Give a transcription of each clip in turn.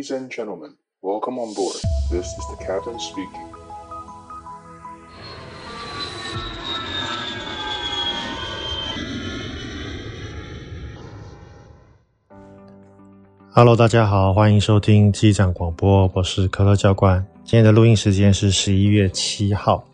Ladies and gentlemen, welcome on board. This is the captain speaking. Hello，大家好，欢迎收听机长广播，我是可乐教官。今天的录音时间是十一月七号，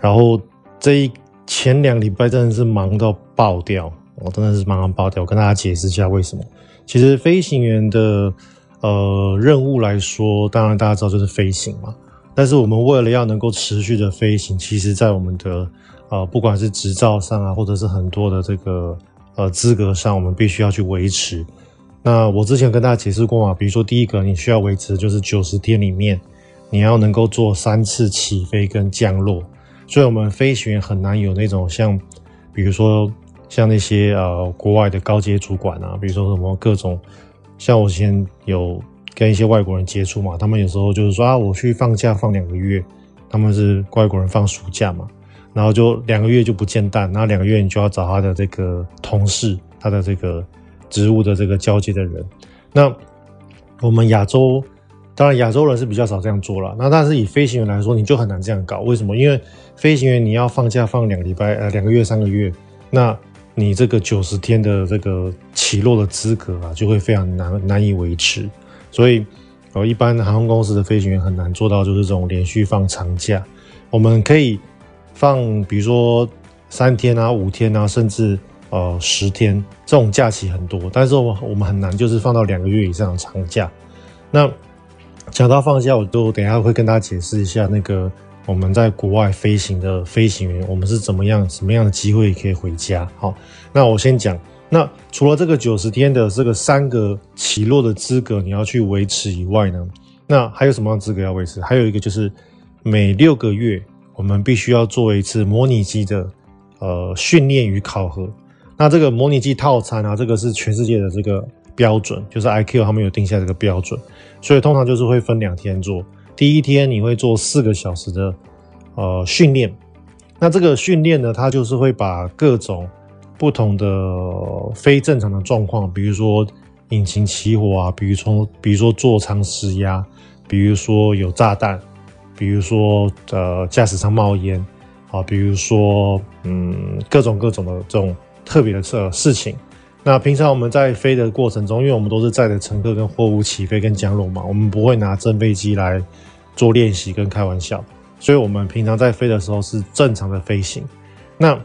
然后这一前两礼拜真的是忙到爆掉，我真的是忙到爆掉。我跟大家解释一下为什么。其实飞行员的。呃，任务来说，当然大家知道就是飞行嘛。但是我们为了要能够持续的飞行，其实在我们的呃，不管是执照上啊，或者是很多的这个呃资格上，我们必须要去维持。那我之前跟大家解释过嘛，比如说第一个你需要维持就是九十天里面，你要能够做三次起飞跟降落。所以我们飞行员很难有那种像，比如说像那些呃国外的高阶主管啊，比如说什么各种。像我之前有跟一些外国人接触嘛，他们有时候就是说啊，我去放假放两个月，他们是外国人放暑假嘛，然后就两个月就不见蛋，然后两个月你就要找他的这个同事，他的这个职务的这个交接的人。那我们亚洲，当然亚洲人是比较少这样做了，那但是以飞行员来说，你就很难这样搞。为什么？因为飞行员你要放假放两个礼拜，呃，两个月、三个月，那。你这个九十天的这个起落的资格啊，就会非常难难以维持，所以呃，一般航空公司的飞行员很难做到就是这种连续放长假。我们可以放，比如说三天啊、五天啊，甚至呃十天，这种假期很多，但是我们我们很难就是放到两个月以上的长假。那讲到放假，我都等一下会跟大家解释一下那个。我们在国外飞行的飞行员，我们是怎么样、什么样的机会可以回家？好，那我先讲。那除了这个九十天的这个三个起落的资格你要去维持以外呢，那还有什么样资格要维持？还有一个就是每六个月我们必须要做一次模拟机的呃训练与考核。那这个模拟机套餐啊，这个是全世界的这个标准，就是 IQ 他们有定下这个标准，所以通常就是会分两天做。第一天你会做四个小时的呃训练，那这个训练呢，它就是会把各种不同的非正常的状况，比如说引擎起火啊，比如说比如说座舱失压，比如说有炸弹，比如说呃驾驶舱冒烟啊，比如说嗯各种各种的这种特别的事事情。那平常我们在飞的过程中，因为我们都是载着乘客跟货物起飞跟降落嘛，我们不会拿真飞机来做练习跟开玩笑，所以我们平常在飞的时候是正常的飞行。那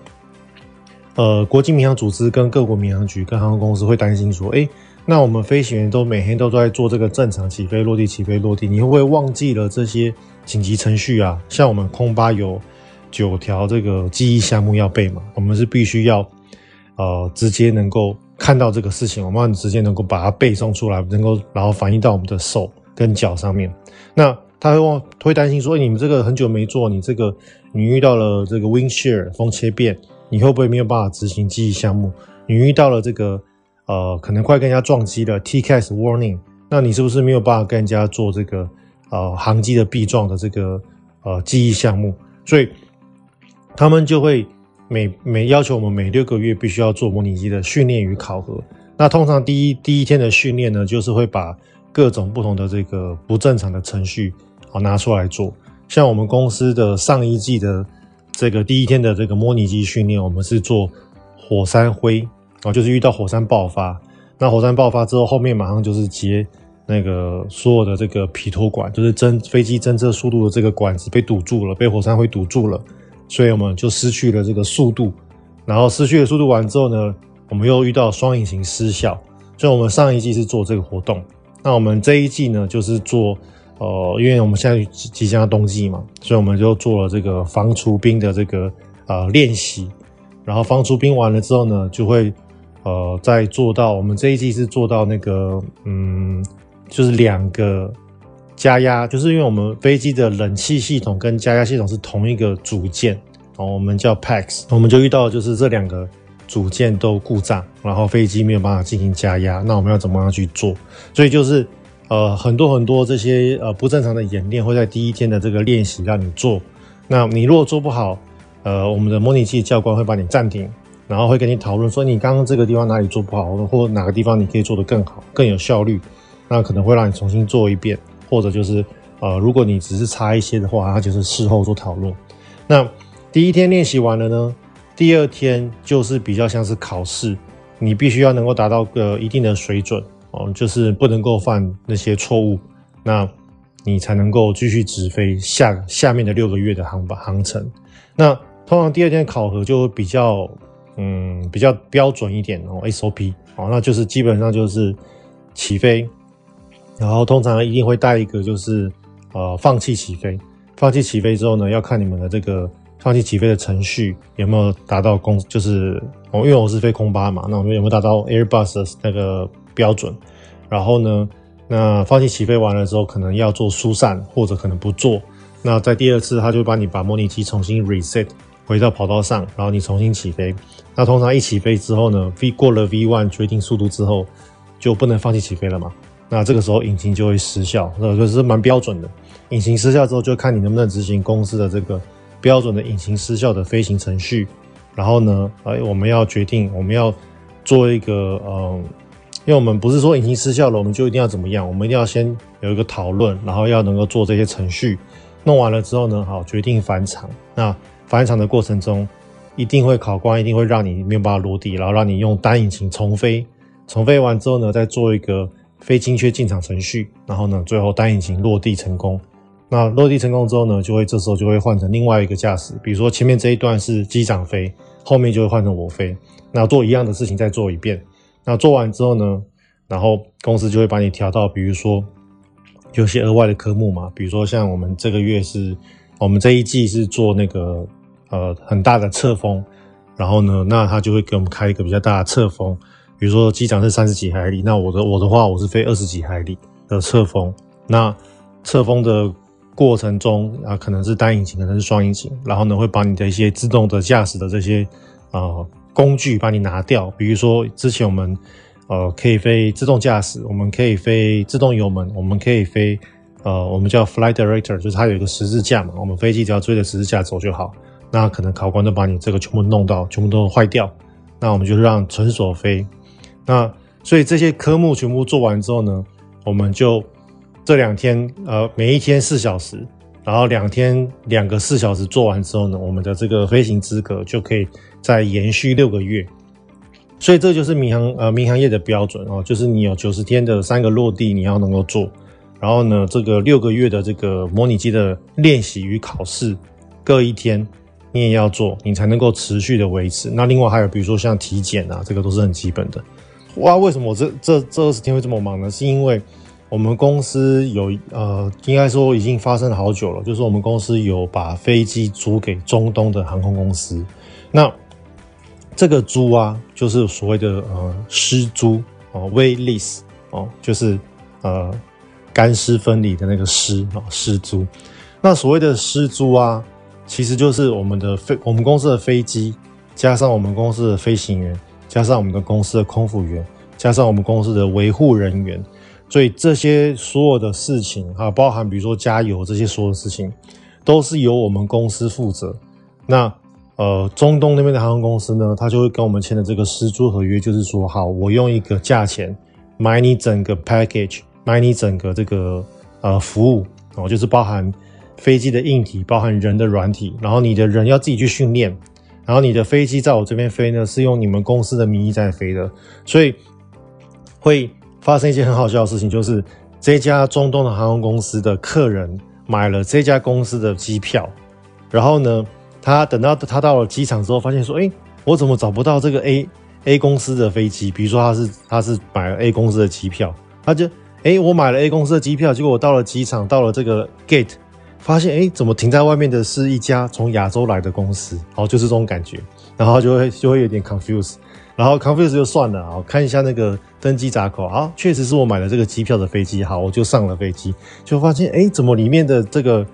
呃，国际民航组织跟各国民航局跟航空公司会担心说，诶，那我们飞行员都每天都在做这个正常起飞落地起飞落地，你会不会忘记了这些紧急程序啊？像我们空巴有九条这个记忆项目要背嘛，我们是必须要呃直接能够。看到这个事情，我们直接能够把它背诵出来，能够然后反映到我们的手跟脚上面。那他会忘会担心说，你们这个很久没做，你这个你遇到了这个 wind shear 风切变，你会不会没有办法执行记忆项目？你遇到了这个呃可能快跟人家撞击的 TCAS warning，那你是不是没有办法跟人家做这个呃航机的避撞的这个呃记忆项目？所以他们就会。每每要求我们每六个月必须要做模拟机的训练与考核。那通常第一第一天的训练呢，就是会把各种不同的这个不正常的程序好拿出来做。像我们公司的上一季的这个第一天的这个模拟机训练，我们是做火山灰啊，就是遇到火山爆发。那火山爆发之后，后面马上就是接那个所有的这个皮托管，就是侦飞机侦测速度的这个管子被堵住了，被火山灰堵住了。所以我们就失去了这个速度，然后失去了速度完之后呢，我们又遇到双引擎失效。所以我们上一季是做这个活动，那我们这一季呢，就是做呃，因为我们现在即将冬季嘛，所以我们就做了这个防除冰的这个呃练习。然后防除冰完了之后呢，就会呃再做到我们这一季是做到那个嗯，就是两个。加压就是因为我们飞机的冷气系统跟加压系统是同一个组件，哦，我们叫 PAX，我们就遇到就是这两个组件都故障，然后飞机没有办法进行加压，那我们要怎么样去做？所以就是呃很多很多这些呃不正常的演练会在第一天的这个练习让你做，那你如果做不好，呃我们的模拟器教官会把你暂停，然后会跟你讨论说你刚刚这个地方哪里做不好，或者哪个地方你可以做得更好、更有效率。那可能会让你重新做一遍，或者就是呃，如果你只是差一些的话，它就是事后做讨论。那第一天练习完了呢，第二天就是比较像是考试，你必须要能够达到个一定的水准哦，就是不能够犯那些错误，那你才能够继续直飞下下面的六个月的航班航程。那通常第二天考核就比较嗯比较标准一点哦，SOP 哦，那就是基本上就是起飞，然后通常一定会带一个就是呃放弃起飞，放弃起飞之后呢，要看你们的这个。放弃起飞的程序有没有达到公，就是哦，因为我是飞空巴嘛，那我们有没有达到 Airbus 的那个标准？然后呢，那放弃起飞完了之后，可能要做疏散，或者可能不做。那在第二次，他就帮你把模拟机重新 reset 回到跑道上，然后你重新起飞。那通常一起飞之后呢，V 过了 v one 决定速度之后，就不能放弃起飞了嘛。那这个时候引擎就会失效，那个是蛮标准的。引擎失效之后，就看你能不能执行公司的这个。标准的引擎失效的飞行程序，然后呢，哎，我们要决定我们要做一个，嗯，因为我们不是说引擎失效了，我们就一定要怎么样，我们一定要先有一个讨论，然后要能够做这些程序，弄完了之后呢，好，决定返场。那返场的过程中，一定会考官一定会让你没有办法落地，然后让你用单引擎重飞，重飞完之后呢，再做一个非精确进场程序，然后呢，最后单引擎落地成功。那落地成功之后呢，就会这时候就会换成另外一个驾驶，比如说前面这一段是机长飞，后面就会换成我飞。那做一样的事情再做一遍。那做完之后呢，然后公司就会把你调到，比如说有些额外的科目嘛，比如说像我们这个月是，我们这一季是做那个呃很大的侧风，然后呢，那他就会给我们开一个比较大的侧风，比如说机长是三十几海里，那我的我的话我是飞二十几海里的侧风，那侧风的。过程中啊，可能是单引擎，可能是双引擎，然后呢，会把你的一些自动的驾驶的这些呃工具把你拿掉。比如说，之前我们呃可以飞自动驾驶，我们可以飞自动油门，我们可以飞呃我们叫 flight director，就是它有一个十字架嘛，我们飞机只要追着十字架走就好。那可能考官都把你这个全部弄到，全部都坏掉。那我们就让纯锁飞。那所以这些科目全部做完之后呢，我们就。这两天，呃，每一天四小时，然后两天两个四小时做完之后呢，我们的这个飞行资格就可以再延续六个月。所以这就是民航呃民航业的标准哦，就是你有九十天的三个落地你要能够做，然后呢，这个六个月的这个模拟机的练习与考试各一天你也要做，你才能够持续的维持。那另外还有比如说像体检啊，这个都是很基本的。哇，为什么我这这这二十天会这么忙呢？是因为我们公司有呃，应该说已经发生了好久了。就是我们公司有把飞机租给中东的航空公司，那这个租啊，就是所谓的呃湿租哦，wet lease 哦，就是呃干湿分离的那个湿啊，湿租。那所谓的湿租啊，其实就是我们的飞，我们公司的飞机，加上我们公司的飞行员，加上我们的公司的空服员，加上我们公司的维护人员。所以这些所有的事情啊，包含比如说加油这些所有的事情，都是由我们公司负责。那呃，中东那边的航空公司呢，他就会跟我们签的这个湿租合约，就是说，好，我用一个价钱买你整个 package，买你整个这个呃服务哦，就是包含飞机的硬体，包含人的软体，然后你的人要自己去训练，然后你的飞机在我这边飞呢，是用你们公司的名义在飞的，所以会。发生一件很好笑的事情，就是这家中东的航空公司的客人买了这家公司的机票，然后呢，他等到他到了机场之后，发现说：“哎，我怎么找不到这个 A A 公司的飞机？比如说他是他是买了 A 公司的机票，他就哎，我买了 A 公司的机票，结果我到了机场，到了这个 gate，发现哎，怎么停在外面的是一家从亚洲来的公司？好，就是这种感觉，然后就会就会有点 confuse。”然后 confuse 就算了啊，看一下那个登机闸口，好，确实是我买了这个机票的飞机，好，我就上了飞机，就发现，哎，怎么里面的这个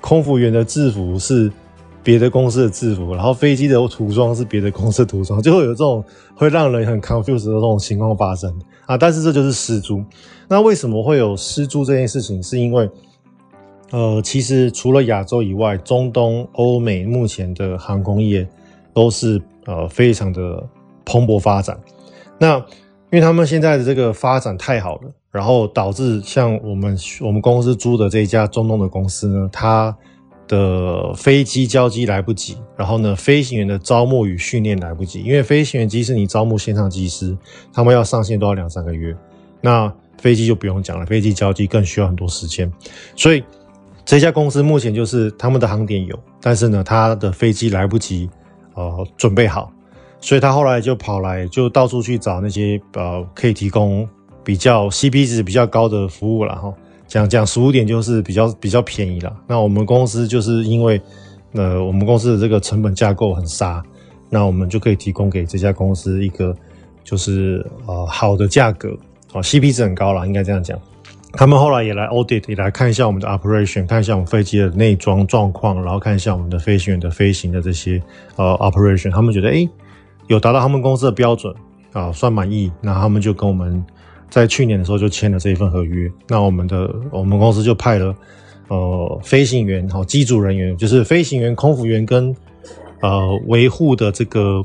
空服员的制服是别的公司的制服，然后飞机的涂装是别的公司的涂装，就会有这种会让人很 confuse 的这种情况发生啊。但是这就是失租。那为什么会有失租这件事情？是因为，呃，其实除了亚洲以外，中东、欧美目前的航空业都是呃非常的。蓬勃发展，那因为他们现在的这个发展太好了，然后导致像我们我们公司租的这一家中东的公司呢，它的飞机交机来不及，然后呢，飞行员的招募与训练来不及，因为飞行员即使你招募线上机师，他们要上线都要两三个月，那飞机就不用讲了，飞机交机更需要很多时间，所以这家公司目前就是他们的航点有，但是呢，他的飞机来不及呃准备好，所以他后来就跑来就到处去找那些呃可以提供。比较 CP 值比较高的服务了哈，讲讲俗点就是比较比较便宜了。那我们公司就是因为，呃，我们公司的这个成本架构很杀，那我们就可以提供给这家公司一个就是呃好的价格啊，CP 值很高了，应该这样讲。他们后来也来 audit，也来看一下我们的 operation，看一下我们飞机的内装状况，然后看一下我们的飞行员的飞行的这些呃 operation，他们觉得诶有达到他们公司的标准啊，算满意，那他们就跟我们。在去年的时候就签了这一份合约，那我们的我们公司就派了呃飞行员好机组人员，就是飞行员、空服员跟呃维护的这个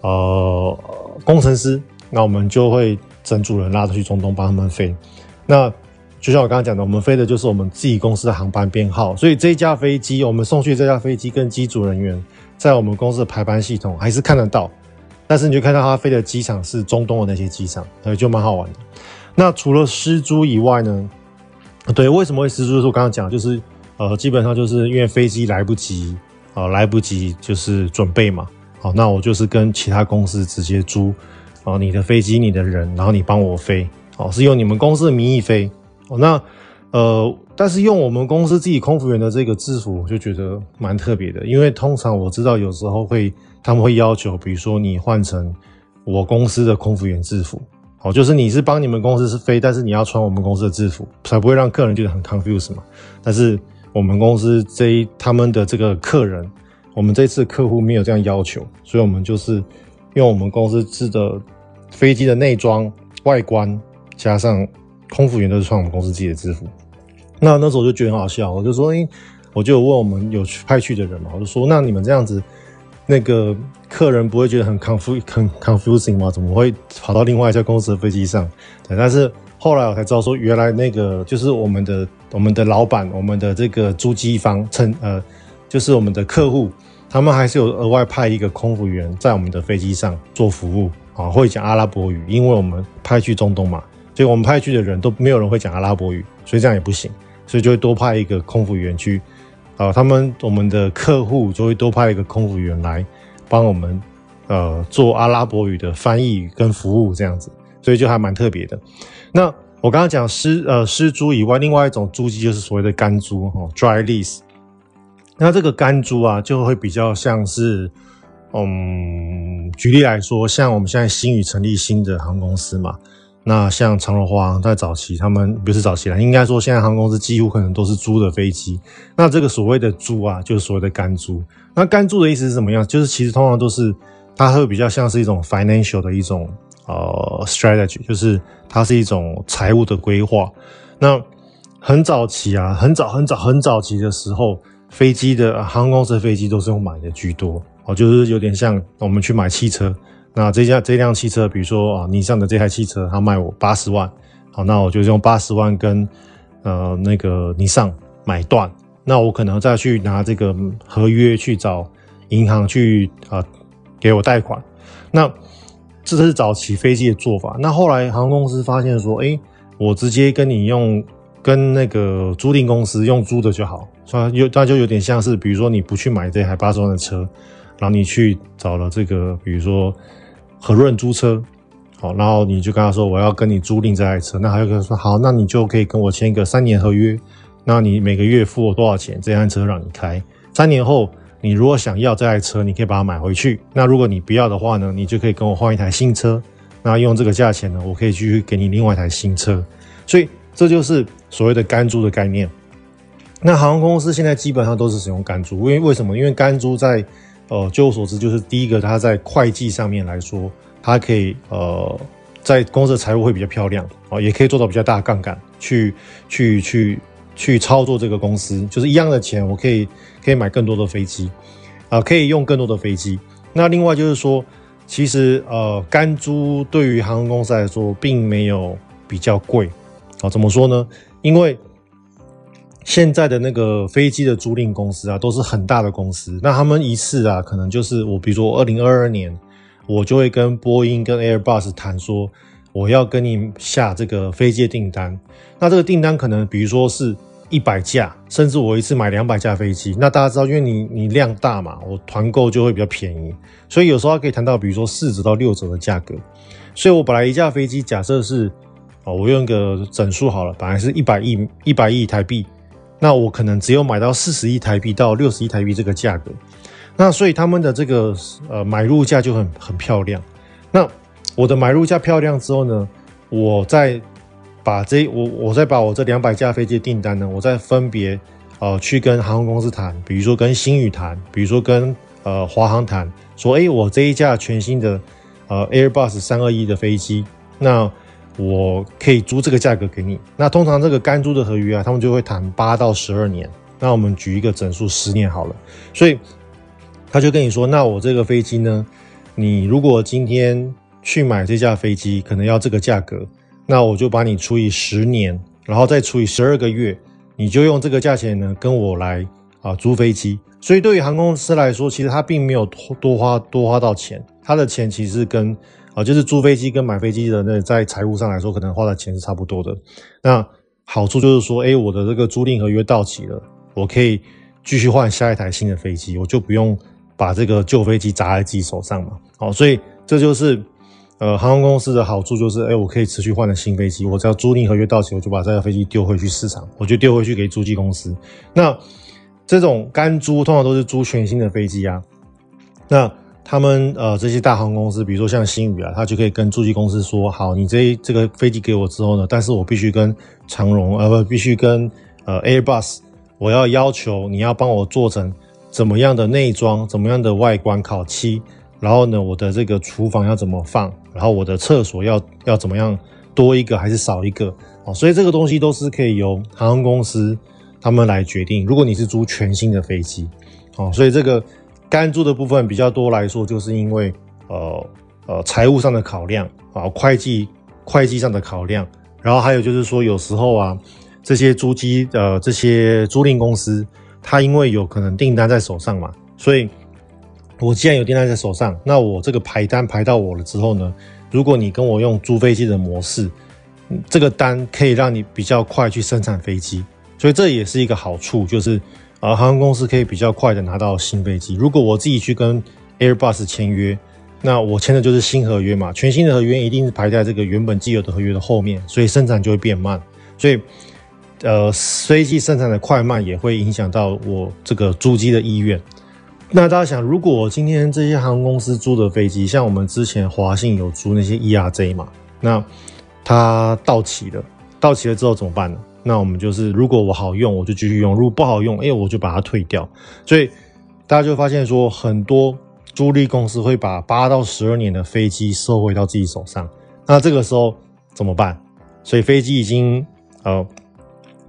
呃工程师，那我们就会整组人拉出去中东帮他们飞。那就像我刚刚讲的，我们飞的就是我们自己公司的航班编号，所以这一架飞机我们送去这架飞机跟机组人员在我们公司的排班系统还是看得到。但是你就看到他飞的机场是中东的那些机场，呃，就蛮好玩的。那除了失租以外呢？对，为什么会失租？就是我刚刚讲，就是呃，基本上就是因为飞机来不及，呃，来不及就是准备嘛。好，那我就是跟其他公司直接租，啊，你的飞机，你的人，然后你帮我飞，哦，是用你们公司的名义飞。哦，那呃，但是用我们公司自己空服员的这个制服，我就觉得蛮特别的，因为通常我知道有时候会。他们会要求，比如说你换成我公司的空服员制服，好，就是你是帮你们公司是飞，但是你要穿我们公司的制服，才不会让客人觉得很 confuse 嘛。但是我们公司这一他们的这个客人，我们这次客户没有这样要求，所以我们就是用我们公司制的飞机的内装外观，加上空服员都是穿我们公司自己的制服。那那时候我就觉得很好笑，我就说，诶，我就问我们有去派去的人嘛，我就说，那你们这样子。那个客人不会觉得很 confu 很 confusing 吗？怎么会跑到另外一家公司的飞机上？但是后来我才知道说，原来那个就是我们的我们的老板，我们的这个租机方称呃，就是我们的客户，他们还是有额外派一个空服员在我们的飞机上做服务啊，会讲阿拉伯语，因为我们派去中东嘛，所以我们派去的人都没有人会讲阿拉伯语，所以这样也不行，所以就会多派一个空服员去。啊，他们我们的客户就会多派一个空服员来帮我们，呃，做阿拉伯语的翻译跟服务这样子，所以就还蛮特别的。那我刚刚讲失呃失租以外，另外一种租机就是所谓的干租哈，dry lease。那这个干租啊，就会比较像是，嗯，举例来说，像我们现在新宇成立新的航空公司嘛。那像长荣华航在早期，他们不是早期了，应该说现在航空公司几乎可能都是租的飞机。那这个所谓的租啊，就是所谓的干租。那干租的意思是什么样？就是其实通常都是它会比较像是一种 financial 的一种呃 strategy，就是它是一种财务的规划。那很早期啊，很早很早很早期的时候，飞机的航空公司的飞机都是用买的居多哦，就是有点像我们去买汽车。那这架这辆汽车，比如说啊，尼桑的这台汽车，它卖我八十万，好，那我就用八十万跟呃那个尼桑买断，那我可能再去拿这个合约去找银行去啊给我贷款，那这是早期飞机的做法。那后来航空公司发现说，哎、我直接跟你用跟那个租赁公司用租的就好，所以有那就有点像是，比如说你不去买这台八十万的车，然后你去找了这个，比如说。和润租车，好，然后你就跟他说，我要跟你租赁这台车，那还有个说好，那你就可以跟我签一个三年合约，那你每个月付我多少钱，这辆车让你开，三年后你如果想要这台车，你可以把它买回去，那如果你不要的话呢，你就可以跟我换一台新车，那用这个价钱呢，我可以继续给你另外一台新车，所以这就是所谓的干租的概念。那航空公司现在基本上都是使用干租，因为为什么？因为干租在呃，据我所知，就是第一个，它在会计上面来说，它可以呃，在公司的财务会比较漂亮啊，也可以做到比较大的杠杆，去去去去操作这个公司，就是一样的钱，我可以可以买更多的飞机啊，可以用更多的飞机。那另外就是说，其实呃，干租对于航空公司来说，并没有比较贵啊，怎么说呢？因为现在的那个飞机的租赁公司啊，都是很大的公司，那他们一次啊，可能就是我，比如说二零二二年，我就会跟波音跟 Airbus 谈说，我要跟你下这个飞机的订单。那这个订单可能，比如说是一百架，甚至我一次买两百架飞机。那大家知道，因为你你量大嘛，我团购就会比较便宜，所以有时候可以谈到，比如说四折到六折的价格。所以我本来一架飞机假设是，哦，我用个整数好了，本来是一百亿一百亿台币，那我可能只有买到四十亿台币到六十亿台币这个价格。那所以他们的这个呃买入价就很很漂亮。那我的买入价漂亮之后呢，我再把这我我再把我这两百架飞机的订单呢，我再分别呃去跟航空公司谈，比如说跟星宇谈，比如说跟呃华航谈，说哎我这一架全新的呃 Airbus 三二一的飞机，那我可以租这个价格给你。那通常这个干租的合约啊，他们就会谈八到十二年。那我们举一个整数十年好了，所以他就跟你说，那我这个飞机呢，你如果今天去买这架飞机，可能要这个价格。那我就把你除以十年，然后再除以十二个月，你就用这个价钱呢跟我来啊租飞机。所以对于航空公司来说，其实他并没有多花多花到钱，他的钱其实跟啊就是租飞机跟买飞机的那在财务上来说，可能花的钱是差不多的。那好处就是说，哎，我的这个租赁合约到期了，我可以继续换下一台新的飞机，我就不用把这个旧飞机砸在自己手上嘛。好，所以这就是。呃，航空公司的好处就是，哎、我可以持续换的新飞机，我只要租赁合约到期，我就把这个飞机丢回去市场，我就丢回去给租机公司。那这种干租通常都是租全新的飞机啊。那他们呃这些大航空公司，比如说像星宇啊，他就可以跟租机公司说，好，你这这个飞机给我之后呢，但是我必须跟长荣，呃不，必须跟呃 Airbus，我要要求你要帮我做成怎么样的内装，怎么样的外观烤漆。然后呢，我的这个厨房要怎么放？然后我的厕所要要怎么样？多一个还是少一个？哦，所以这个东西都是可以由航空公司他们来决定。如果你是租全新的飞机，哦，所以这个干租的部分比较多来说，就是因为呃呃财务上的考量啊，会计会计上的考量，然后还有就是说有时候啊，这些租机呃这些租赁公司，它因为有可能订单在手上嘛，所以。我既然有订单在手上，那我这个排单排到我了之后呢，如果你跟我用租飞机的模式，这个单可以让你比较快去生产飞机，所以这也是一个好处，就是呃航空公司可以比较快的拿到新飞机。如果我自己去跟 Airbus 签约，那我签的就是新合约嘛，全新的合约一定是排在这个原本既有的合约的后面，所以生产就会变慢，所以呃飞机生产的快慢也会影响到我这个租机的意愿。那大家想，如果今天这些航空公司租的飞机，像我们之前华信有租那些 ERJ 嘛，那它到期了，到期了之后怎么办呢？那我们就是，如果我好用，我就继续用；如果不好用，哎，我就把它退掉。所以大家就发现说，很多租赁公司会把八到十二年的飞机收回到自己手上。那这个时候怎么办？所以飞机已经呃，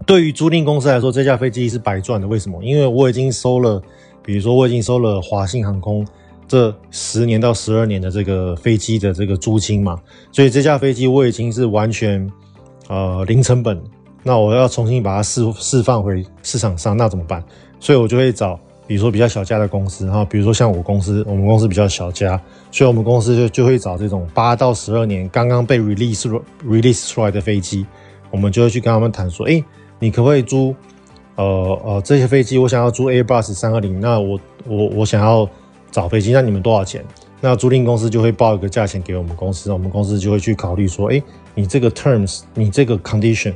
对于租赁公司来说，这架飞机是白赚的。为什么？因为我已经收了。比如说，我已经收了华信航空这十年到十二年的这个飞机的这个租金嘛，所以这架飞机我已经是完全呃零成本。那我要重新把它释释放回市场上，那怎么办？所以我就会找，比如说比较小家的公司，哈比如说像我公司，我们公司比较小家，所以我们公司就就会找这种八到十二年刚刚被 release release 出来的飞机，我们就会去跟他们谈说，诶，你可不可以租？呃呃，这些飞机我想要租 Airbus 三二零，那我我我想要找飞机，那你们多少钱？那租赁公司就会报一个价钱给我们公司，我们公司就会去考虑说，哎，你这个 terms，你这个 condition，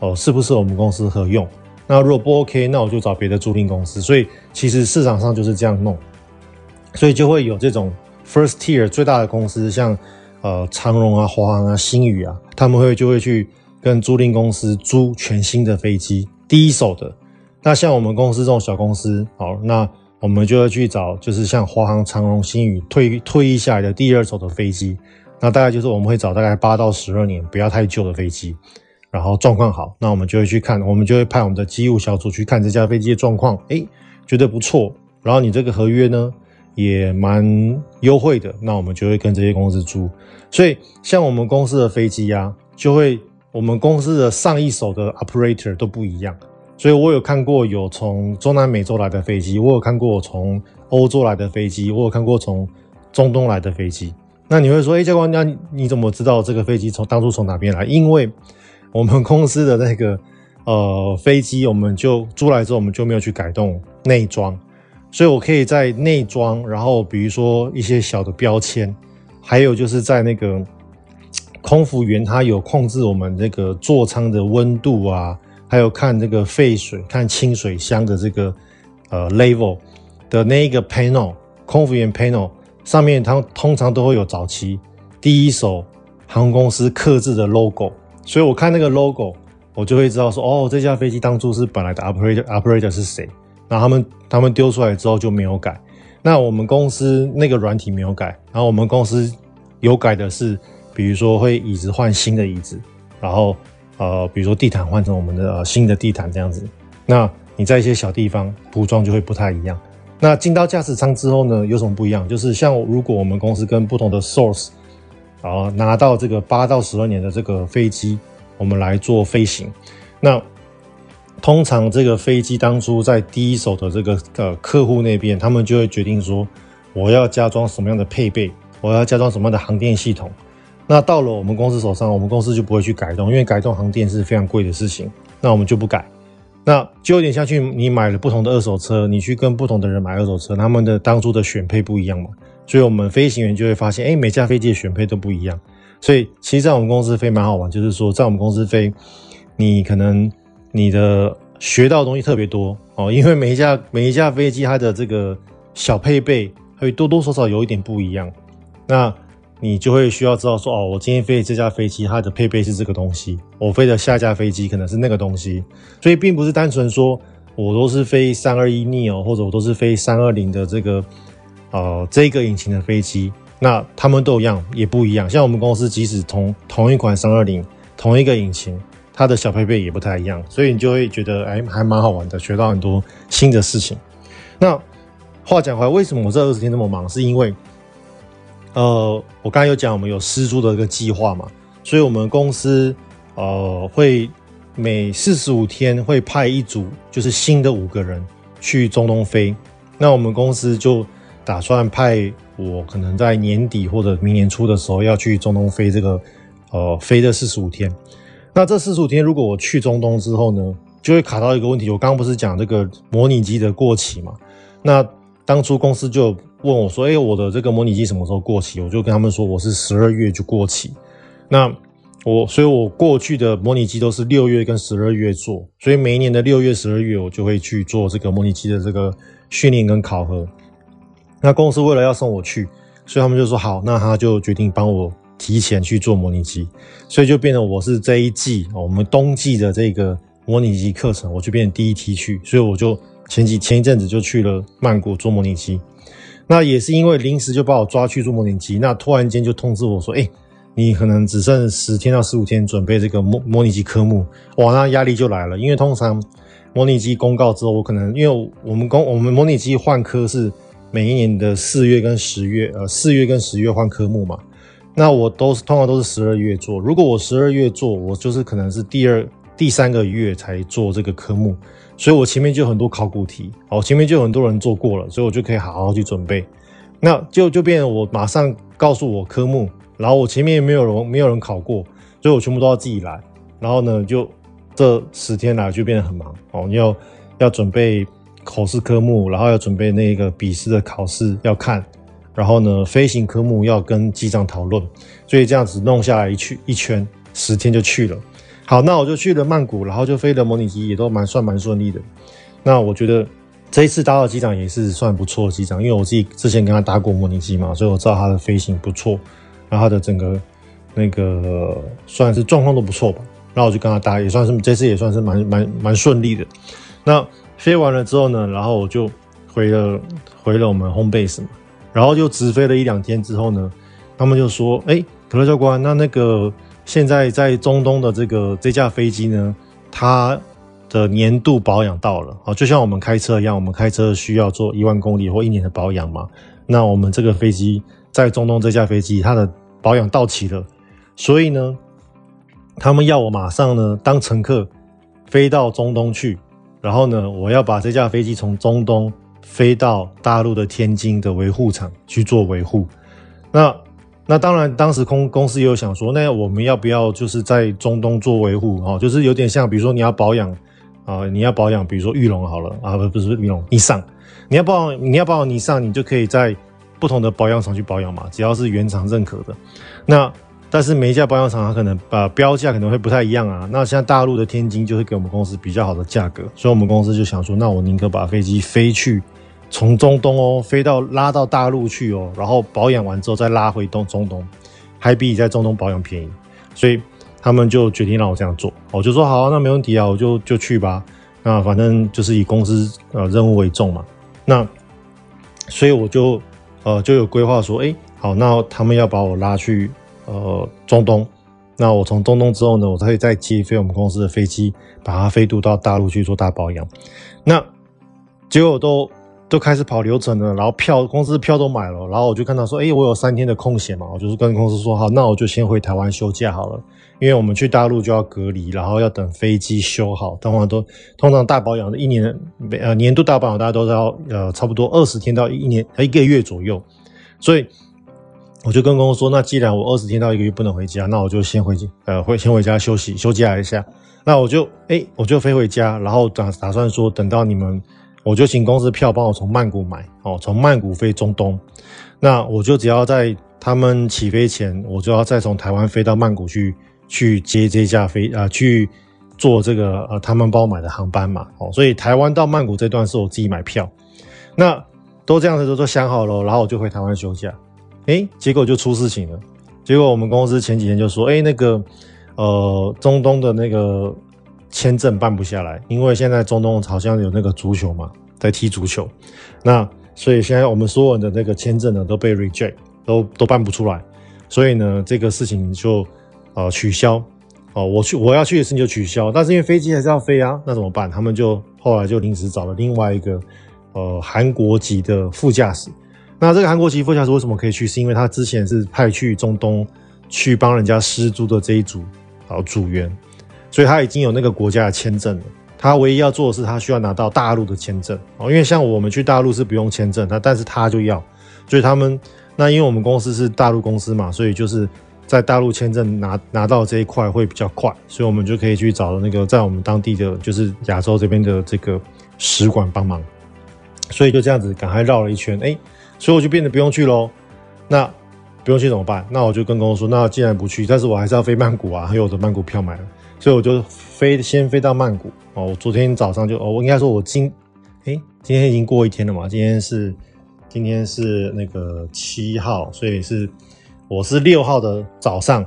哦，是不是我们公司合用？那如果不 OK，那我就找别的租赁公司。所以其实市场上就是这样弄，所以就会有这种 first tier 最大的公司，像呃长荣啊、华航啊、星宇啊，他们会就会去跟租赁公司租全新的飞机。第一手的，那像我们公司这种小公司，好，那我们就会去找，就是像华航、长荣、星宇退退役下来的第二手的飞机，那大概就是我们会找大概八到十二年，不要太旧的飞机，然后状况好，那我们就会去看，我们就会派我们的机务小组去看这架飞机的状况，诶，觉得不错，然后你这个合约呢也蛮优惠的，那我们就会跟这些公司租，所以像我们公司的飞机啊，就会。我们公司的上一手的 operator 都不一样，所以我有看过有从中南美洲来的飞机，我有看过从欧洲来的飞机，我有看过从中东来的飞机。那你会说，哎，教官，那你怎么知道这个飞机从当初从哪边来？因为我们公司的那个呃飞机，我们就租来之后，我们就没有去改动内装，所以我可以在内装，然后比如说一些小的标签，还有就是在那个。空服员他有控制我们这个座舱的温度啊，还有看这个废水、看清水箱的这个呃 level 的那一个 panel，空服员 panel 上面，它通常都会有早期第一手航空公司刻制的 logo，所以我看那个 logo，我就会知道说，哦，这架飞机当初是本来的 operator operator 是谁，然后他们他们丢出来之后就没有改，那我们公司那个软体没有改，然后我们公司有改的是。比如说会椅子换新的椅子，然后呃，比如说地毯换成我们的、呃、新的地毯这样子。那你在一些小地方铺装就会不太一样。那进到驾驶舱之后呢，有什么不一样？就是像如果我们公司跟不同的 source 啊拿到这个八到十二年的这个飞机，我们来做飞行。那通常这个飞机当初在第一手的这个呃客户那边，他们就会决定说，我要加装什么样的配备，我要加装什么样的航电系统。那到了我们公司手上，我们公司就不会去改动，因为改动航电是非常贵的事情。那我们就不改。那就有点像去你买了不同的二手车，你去跟不同的人买二手车，他们的当初的选配不一样嘛。所以我们飞行员就会发现，哎，每架飞机的选配都不一样。所以其实，在我们公司飞蛮好玩，就是说，在我们公司飞，你可能你的学到的东西特别多哦，因为每一架每一架飞机它的这个小配备会多多少少有一点不一样。那你就会需要知道说，哦，我今天飞这架飞机，它的配备是这个东西；我飞的下架飞机可能是那个东西。所以，并不是单纯说我都是飞三二一 neo，或者我都是飞三二零的这个呃这个引擎的飞机，那他们都一样，也不一样。像我们公司，即使同同一款三二零，同一个引擎，它的小配备也不太一样。所以你就会觉得，哎，还蛮好玩的，学到很多新的事情。那话讲回来，为什么我这二十天那么忙？是因为呃，我刚才有讲，我们有师租的一个计划嘛，所以我们公司呃会每四十五天会派一组，就是新的五个人去中东飞。那我们公司就打算派我，可能在年底或者明年初的时候要去中东飞这个呃飞这四十五天。那这四十五天如果我去中东之后呢，就会卡到一个问题。我刚刚不是讲这个模拟机的过期嘛？那当初公司就问我说：“哎，我的这个模拟机什么时候过期？”我就跟他们说：“我是十二月就过期。”那我，所以我过去的模拟机都是六月跟十二月做，所以每一年的六月、十二月我就会去做这个模拟机的这个训练跟考核。那公司为了要送我去，所以他们就说：“好，那他就决定帮我提前去做模拟机，所以就变成我是这一季我们冬季的这个模拟机课程，我就变成第一梯去，所以我就。前几前一阵子就去了曼谷做模拟机，那也是因为临时就把我抓去做模拟机，那突然间就通知我说，哎、你可能只剩十天到十五天准备这个模模拟机科目，哇，那压力就来了。因为通常模拟机公告之后，我可能因为我们公我们模拟机换科是每一年的四月跟十月，呃，四月跟十月换科目嘛，那我都是通常都是十二月做，如果我十二月做，我就是可能是第二第三个月才做这个科目。所以我前面就很多考古题，哦，前面就有很多人做过了，所以我就可以好好去准备。那就就变成我马上告诉我科目，然后我前面也没有人没有人考过，所以我全部都要自己来。然后呢，就这十天来就变得很忙哦，要要准备口试科目，然后要准备那个笔试的考试要看，然后呢，飞行科目要跟机长讨论，所以这样子弄下来一去一圈，十天就去了。好，那我就去了曼谷，然后就飞的模拟机也都蛮算蛮顺利的。那我觉得这一次搭到机长也是算不错的机长，因为我自己之前跟他搭过模拟机嘛，所以我知道他的飞行不错，然后他的整个那个算是状况都不错吧。然后我就跟他搭，也算是这次也算是蛮蛮蛮顺利的。那飞完了之后呢，然后我就回了回了我们 home base 嘛，然后就直飞了一两天之后呢，他们就说：“哎，可乐教官，那那个。”现在在中东的这个这架飞机呢，它的年度保养到了啊，就像我们开车一样，我们开车需要做一万公里或一年的保养嘛。那我们这个飞机在中东这架飞机，它的保养到期了，所以呢，他们要我马上呢当乘客飞到中东去，然后呢，我要把这架飞机从中东飞到大陆的天津的维护厂去做维护。那那当然，当时空公司也有想说，那我们要不要就是在中东做维护啊？就是有点像，比如说你要保养啊，你要保养，比如说玉龙好了啊，不不是玉龙，你上，你要保养，你要保养你上，你就可以在不同的保养厂去保养嘛，只要是原厂认可的。那但是每一家保养厂它可能把标价可能会不太一样啊。那像大陆的天津就会给我们公司比较好的价格，所以我们公司就想说，那我宁可把飞机飞去从中东哦飞到拉到大陆去哦，然后保养完之后再拉回东中东，还比你在中东保养便宜。所以他们就决定让我这样做，我就说好啊，那没问题啊，我就就去吧。那反正就是以公司呃任务为重嘛。那所以我就呃就有规划说，哎，好，那他们要把我拉去。呃，中东，那我从中东之后呢，我可以再接飞我们公司的飞机，把它飞渡到大陆去做大保养。那结果都都开始跑流程了，然后票公司票都买了，然后我就看到说，哎，我有三天的空闲嘛，我就是跟公司说，好，那我就先回台湾休假好了，因为我们去大陆就要隔离，然后要等飞机修好，通常都通常大保养的一年呃年度大保养大家都要呃差不多二十天到一年一个月左右，所以。我就跟公司说，那既然我二十天到一个月不能回家，那我就先回去呃回先回家休息休假一下。那我就哎、我就飞回家，然后打打算说，等到你们，我就请公司票帮我从曼谷买哦，从曼谷飞中东。那我就只要在他们起飞前，我就要再从台湾飞到曼谷去去接这架飞啊、呃，去坐这个呃他们帮我买的航班嘛。哦，所以台湾到曼谷这段是我自己买票。那都这样子都都想好了，然后我就回台湾休假。哎，结果就出事情了。结果我们公司前几天就说，哎，那个，呃，中东的那个签证办不下来，因为现在中东好像有那个足球嘛，在踢足球。那所以现在我们所有人的那个签证呢都被 reject，都都办不出来。所以呢，这个事情就呃取消。哦，我去我要去的事情就取消。但是因为飞机还是要飞啊，那怎么办？他们就后来就临时找了另外一个呃韩国籍的副驾驶。那这个韩国籍副驾驶为什么可以去？是因为他之前是派去中东去帮人家施租的这一组啊组员，所以他已经有那个国家的签证了。他唯一要做的是，他需要拿到大陆的签证哦。因为像我们去大陆是不用签证，那但是他就要，所以他们那因为我们公司是大陆公司嘛，所以就是在大陆签证拿拿到这一块会比较快，所以我们就可以去找那个在我们当地的就是亚洲这边的这个使馆帮忙，所以就这样子赶快绕了一圈，哎。所以我就变得不用去喽，那不用去怎么办？那我就跟公司说，那既然不去，但是我还是要飞曼谷啊，还有我的曼谷票买了，所以我就飞先飞到曼谷哦。我昨天早上就哦，我应该说我今哎、今天已经过一天了嘛，今天是今天是那个七号，所以是我是六号的早上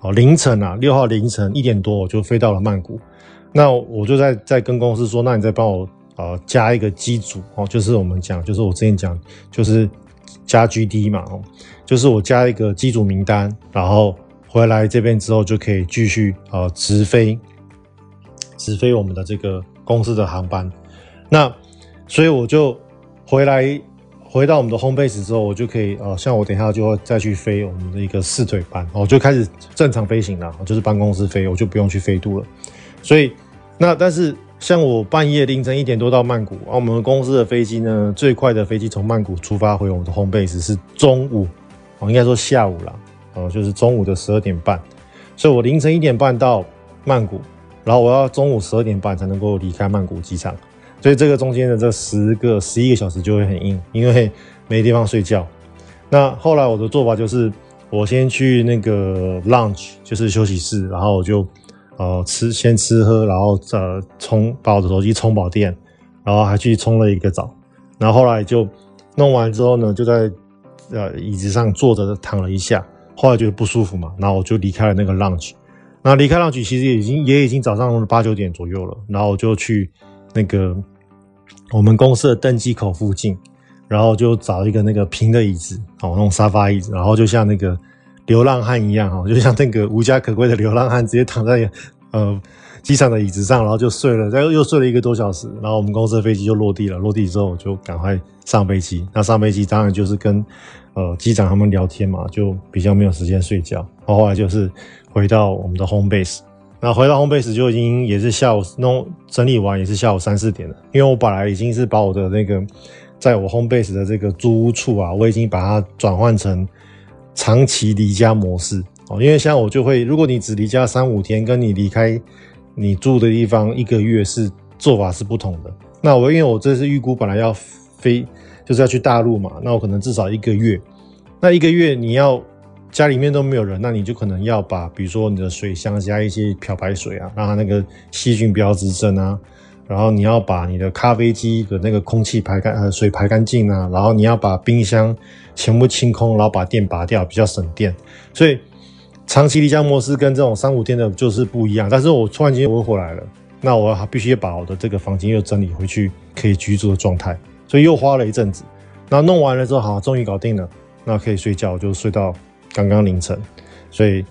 哦凌晨啊，六号凌晨一点多我就飞到了曼谷，那我就在在跟公司说，那你再帮我。呃，加一个机组哦，就是我们讲，就是我之前讲，就是加 GD 嘛哦，就是我加一个机组名单，然后回来这边之后就可以继续呃直飞，直飞我们的这个公司的航班。那所以我就回来回到我们的 home base 之后，我就可以呃，像我等一下就会再去飞我们的一个四腿班哦，就开始正常飞行了，就是办公室飞，我就不用去飞度了。所以那但是。像我半夜凌晨一点多到曼谷，啊，我们公司的飞机呢，最快的飞机从曼谷出发回我们的 home base 是中午，哦，应该说下午啦，哦，就是中午的十二点半，所以我凌晨一点半到曼谷，然后我要中午十二点半才能够离开曼谷机场，所以这个中间的这十个十一个小时就会很硬，因为没地方睡觉。那后来我的做法就是，我先去那个 lounge，就是休息室，然后我就。呃，吃先吃喝，然后呃充把我的手机充饱电，然后还去冲了一个澡，然后后来就弄完之后呢，就在呃椅子上坐着躺了一下，后来觉得不舒服嘛，然后我就离开了那个 lounge，那离开 lounge 其实也已经也已经早上八九点左右了，然后我就去那个我们公司的登机口附近，然后就找一个那个平的椅子，哦，那种沙发椅子，然后就像那个。流浪汉一样哈，就像那个无家可归的流浪汉，直接躺在呃机场的椅子上，然后就睡了，然后又睡了一个多小时，然后我们公司的飞机就落地了。落地之后就赶快上飞机。那上飞机当然就是跟呃机长他们聊天嘛，就比较没有时间睡觉。然后后来就是回到我们的 home base。那回到 home base 就已经也是下午弄整理完，也是下午三四点了。因为我本来已经是把我的那个在我 home base 的这个租屋处啊，我已经把它转换成长期离家模式哦。因为像我就会，如果你只离家三五天，跟你离开你住的地方一个月是做法是不同的。那我因为我这次预估本来要飞，就是要去大陆嘛，那我可能至少一个月。那一个月你要。家里面都没有人，那你就可能要把，比如说你的水箱加一些漂白水啊，让它那个细菌不要滋生啊。然后你要把你的咖啡机的那个空气排干，呃，水排干净啊。然后你要把冰箱全部清空，然后把电拔掉，比较省电。所以长期离家模式跟这种三五天的就是不一样。但是我突然间又回来了，那我必须把我的这个房间又整理回去可以居住的状态，所以又花了一阵子。那弄完了之后，好，终于搞定了，那可以睡觉，就睡到。刚刚凌晨，所以，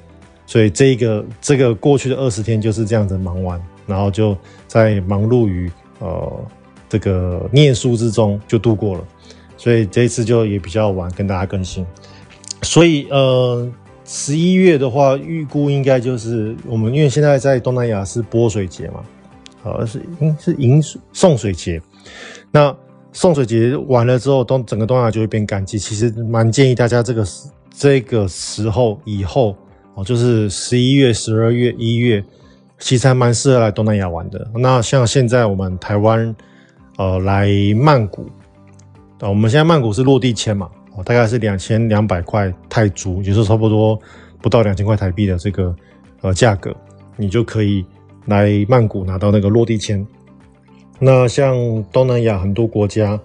所以这一个这个过去的二十天就是这样子忙完，然后就在忙碌于呃这个念书之中就度过了，所以这一次就也比较晚跟大家更新，所以呃十一月的话预估应该就是我们因为现在在东南亚是泼水节嘛，呃是应是迎水送水节，那送水节完了之后东整个东南亚就会变干季，其实蛮建议大家这个是。这个时候以后哦，就是十一月、十二月、一月，其实还蛮适合来东南亚玩的。那像现在我们台湾，呃，来曼谷，啊，我们现在曼谷是落地签嘛，哦，大概是两千两百块泰铢，也就是差不多不到两千块台币的这个呃价格，你就可以来曼谷拿到那个落地签。那像东南亚很多国家，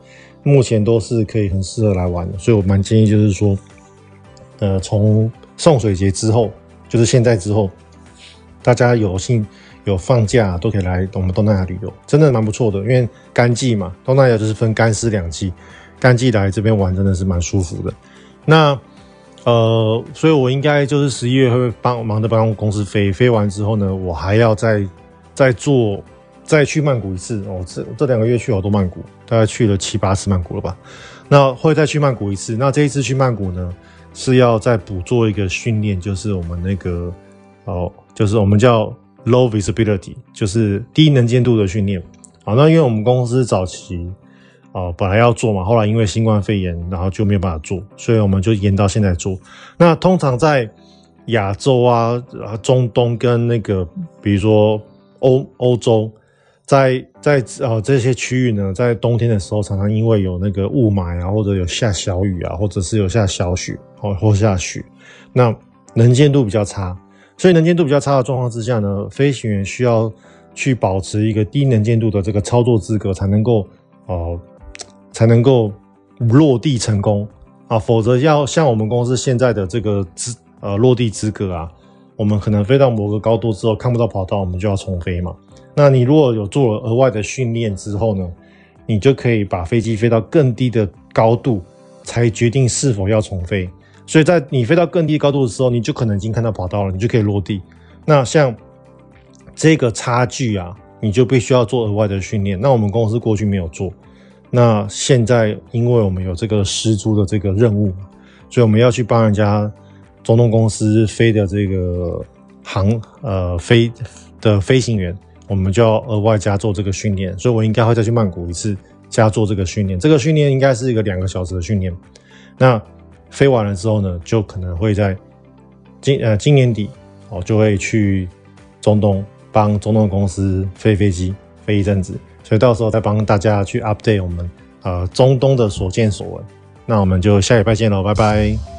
目前都是可以很适合来玩的，所以我蛮建议就是说。呃，从送水节之后，就是现在之后，大家有幸有放假都可以来我们东南亚旅游，真的蛮不错的。因为干季嘛，东南亚就是分干湿两季，干季来这边玩真的是蛮舒服的。那呃，所以我应该就是十一月会帮忙着帮公司飞，飞完之后呢，我还要再再做再去曼谷一次哦。这这两个月去好多曼谷，大概去了七八次曼谷了吧？那会再去曼谷一次。那这一次去曼谷呢？是要再补做一个训练，就是我们那个哦，就是我们叫 low visibility，就是低能见度的训练。好，那因为我们公司早期啊本来要做嘛，后来因为新冠肺炎，然后就没有办法做，所以我们就延到现在做。那通常在亚洲啊、中东跟那个比如说欧欧洲。在在呃这些区域呢，在冬天的时候，常常因为有那个雾霾啊，或者有下小雨啊，或者是有下小雪，或或下雪，那能见度比较差。所以能见度比较差的状况之下呢，飞行员需要去保持一个低能见度的这个操作资格，才能够呃才能够落地成功啊。否则要像我们公司现在的这个资呃落地资格啊，我们可能飞到某个高度之后看不到跑道，我们就要重飞嘛。那你如果有做了额外的训练之后呢，你就可以把飞机飞到更低的高度，才决定是否要重飞。所以在你飞到更低高度的时候，你就可能已经看到跑道了，你就可以落地。那像这个差距啊，你就必须要做额外的训练。那我们公司过去没有做，那现在因为我们有这个失租的这个任务，所以我们要去帮人家中东公司飞的这个航呃飞的飞行员。我们就要额外加做这个训练，所以我应该会再去曼谷一次加做这个训练。这个训练应该是一个两个小时的训练。那飞完了之后呢，就可能会在今呃今年底我，就会去中东帮中东公司飞飞机飞一阵子，所以到时候再帮大家去 update 我们呃中东的所见所闻。那我们就下礼拜见喽，拜拜。